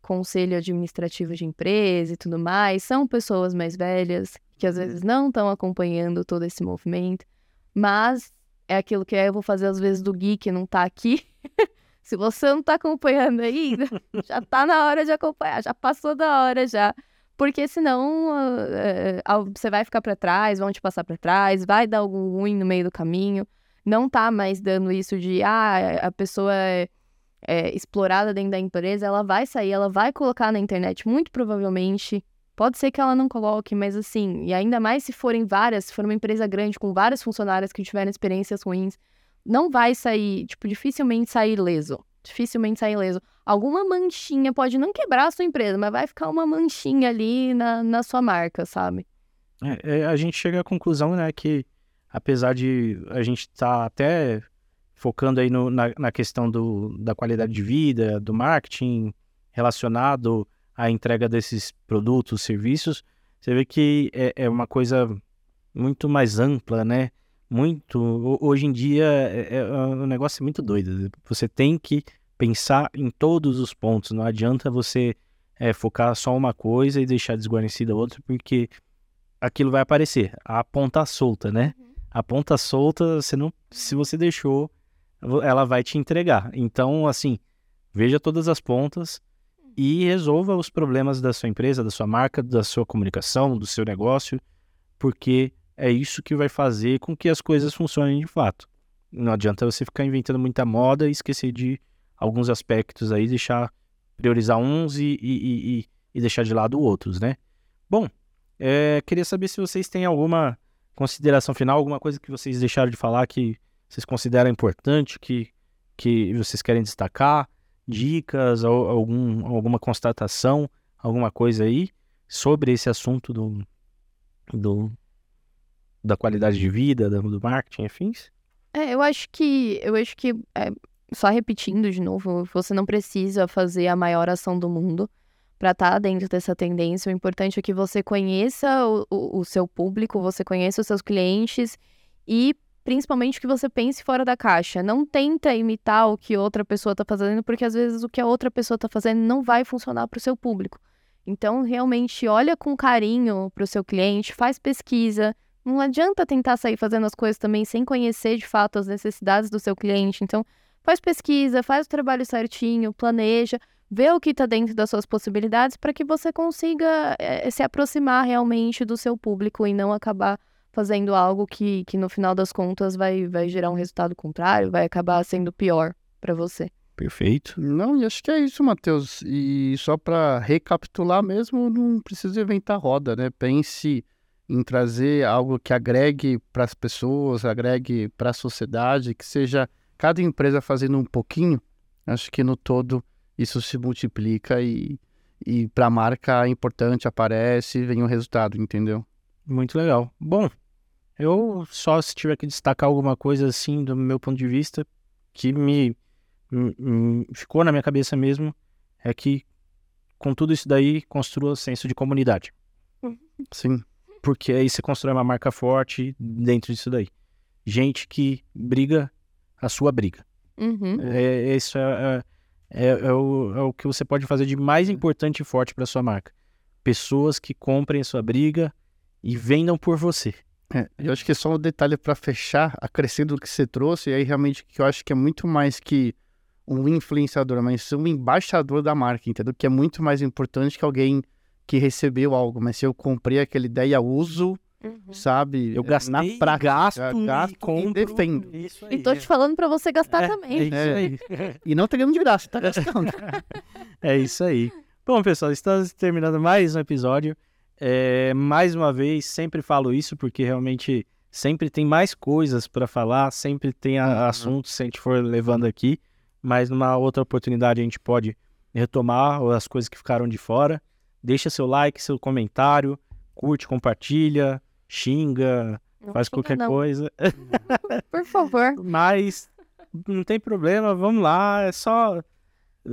conselho administrativo de empresa e tudo mais são pessoas mais velhas que às vezes não estão acompanhando todo esse movimento. Mas é aquilo que eu vou fazer às vezes do que não tá aqui. (laughs) Se você não tá acompanhando ainda, (laughs) já tá na hora de acompanhar, já passou da hora já. Porque senão uh, uh, você vai ficar para trás, vão te passar para trás, vai dar algum ruim no meio do caminho. Não tá mais dando isso de, ah, a pessoa é, é explorada dentro da empresa, ela vai sair, ela vai colocar na internet, muito provavelmente. Pode ser que ela não coloque, mas assim, e ainda mais se forem várias, se for uma empresa grande com várias funcionárias que tiveram experiências ruins, não vai sair, tipo, dificilmente sair leso. Dificilmente sair leso. Alguma manchinha pode não quebrar a sua empresa, mas vai ficar uma manchinha ali na, na sua marca, sabe? É, é, a gente chega à conclusão, né, que apesar de a gente estar tá até focando aí no, na, na questão do, da qualidade de vida, do marketing relacionado à entrega desses produtos, serviços, você vê que é, é uma coisa muito mais ampla, né? muito. Hoje em dia, é, é, o negócio é muito doido. Você tem que pensar em todos os pontos. Não adianta você é, focar só uma coisa e deixar desguarnecida outra, porque aquilo vai aparecer. A ponta solta, né? Uhum. A ponta solta, você não, se você deixou, ela vai te entregar. Então, assim, veja todas as pontas e resolva os problemas da sua empresa, da sua marca, da sua comunicação, do seu negócio, porque é isso que vai fazer com que as coisas funcionem de fato. Não adianta você ficar inventando muita moda e esquecer de alguns aspectos aí, deixar priorizar uns e, e, e, e deixar de lado outros, né? Bom, é, queria saber se vocês têm alguma consideração final, alguma coisa que vocês deixaram de falar que vocês consideram importante, que, que vocês querem destacar, dicas, algum, alguma constatação, alguma coisa aí sobre esse assunto do, do, da qualidade de vida, do marketing, afins? É, eu acho que, eu acho que, é, só repetindo de novo, você não precisa fazer a maior ação do mundo para estar tá dentro dessa tendência. O importante é que você conheça o, o, o seu público, você conheça os seus clientes e principalmente que você pense fora da caixa. Não tenta imitar o que outra pessoa está fazendo, porque às vezes o que a outra pessoa está fazendo não vai funcionar para o seu público. Então, realmente, olha com carinho para o seu cliente, faz pesquisa, não adianta tentar sair fazendo as coisas também sem conhecer de fato as necessidades do seu cliente. Então, faz pesquisa, faz o trabalho certinho, planeja, vê o que está dentro das suas possibilidades para que você consiga é, se aproximar realmente do seu público e não acabar fazendo algo que, que no final das contas vai, vai gerar um resultado contrário, vai acabar sendo pior para você. Perfeito. Não, e acho que é isso, Matheus. E só para recapitular mesmo, não precisa inventar roda, né? Pense em trazer algo que agregue para as pessoas, agregue para a sociedade, que seja cada empresa fazendo um pouquinho, acho que no todo isso se multiplica e, e para a marca é importante, aparece, vem o resultado, entendeu? Muito legal. Bom, eu só se tiver que destacar alguma coisa assim do meu ponto de vista que me, me, me ficou na minha cabeça mesmo é que com tudo isso daí construa senso de comunidade. Sim porque aí você constrói uma marca forte dentro disso daí. Gente que briga a sua briga. Uhum. É, isso é, é, é, é, o, é o que você pode fazer de mais importante e forte para sua marca. Pessoas que comprem a sua briga e vendam por você. É, eu acho que é só um detalhe para fechar, acrescendo o que você trouxe, e aí realmente que eu acho que é muito mais que um influenciador, mas um embaixador da marca, entendeu? Que é muito mais importante que alguém que recebeu algo, mas se eu comprei aquela ideia, uso, uhum. sabe? Eu gastei, na prática, gasto, gasto e, compro, e defendo. Isso aí, e tô te falando para você gastar é, também. É isso aí. (laughs) e não ganhando de graça, tá gastando. (laughs) é isso aí. Bom, pessoal, estamos terminando mais um episódio. É, mais uma vez, sempre falo isso porque realmente sempre tem mais coisas para falar, sempre tem a, uhum. assuntos se a gente for levando aqui, mas numa outra oportunidade a gente pode retomar as coisas que ficaram de fora. Deixa seu like, seu comentário, curte, compartilha, xinga, não faz qualquer não. coisa. (laughs) Por favor. Mas não tem problema, vamos lá, é só.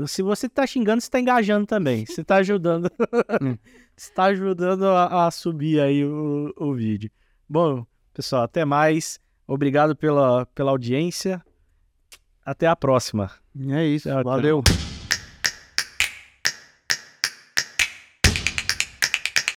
Se você tá xingando, você tá engajando também. Você tá ajudando. (laughs) Hum. você tá ajudando a, a subir aí o, o vídeo. Bom, pessoal, até mais. Obrigado pela, pela audiência. Até a próxima. É isso. Valeu.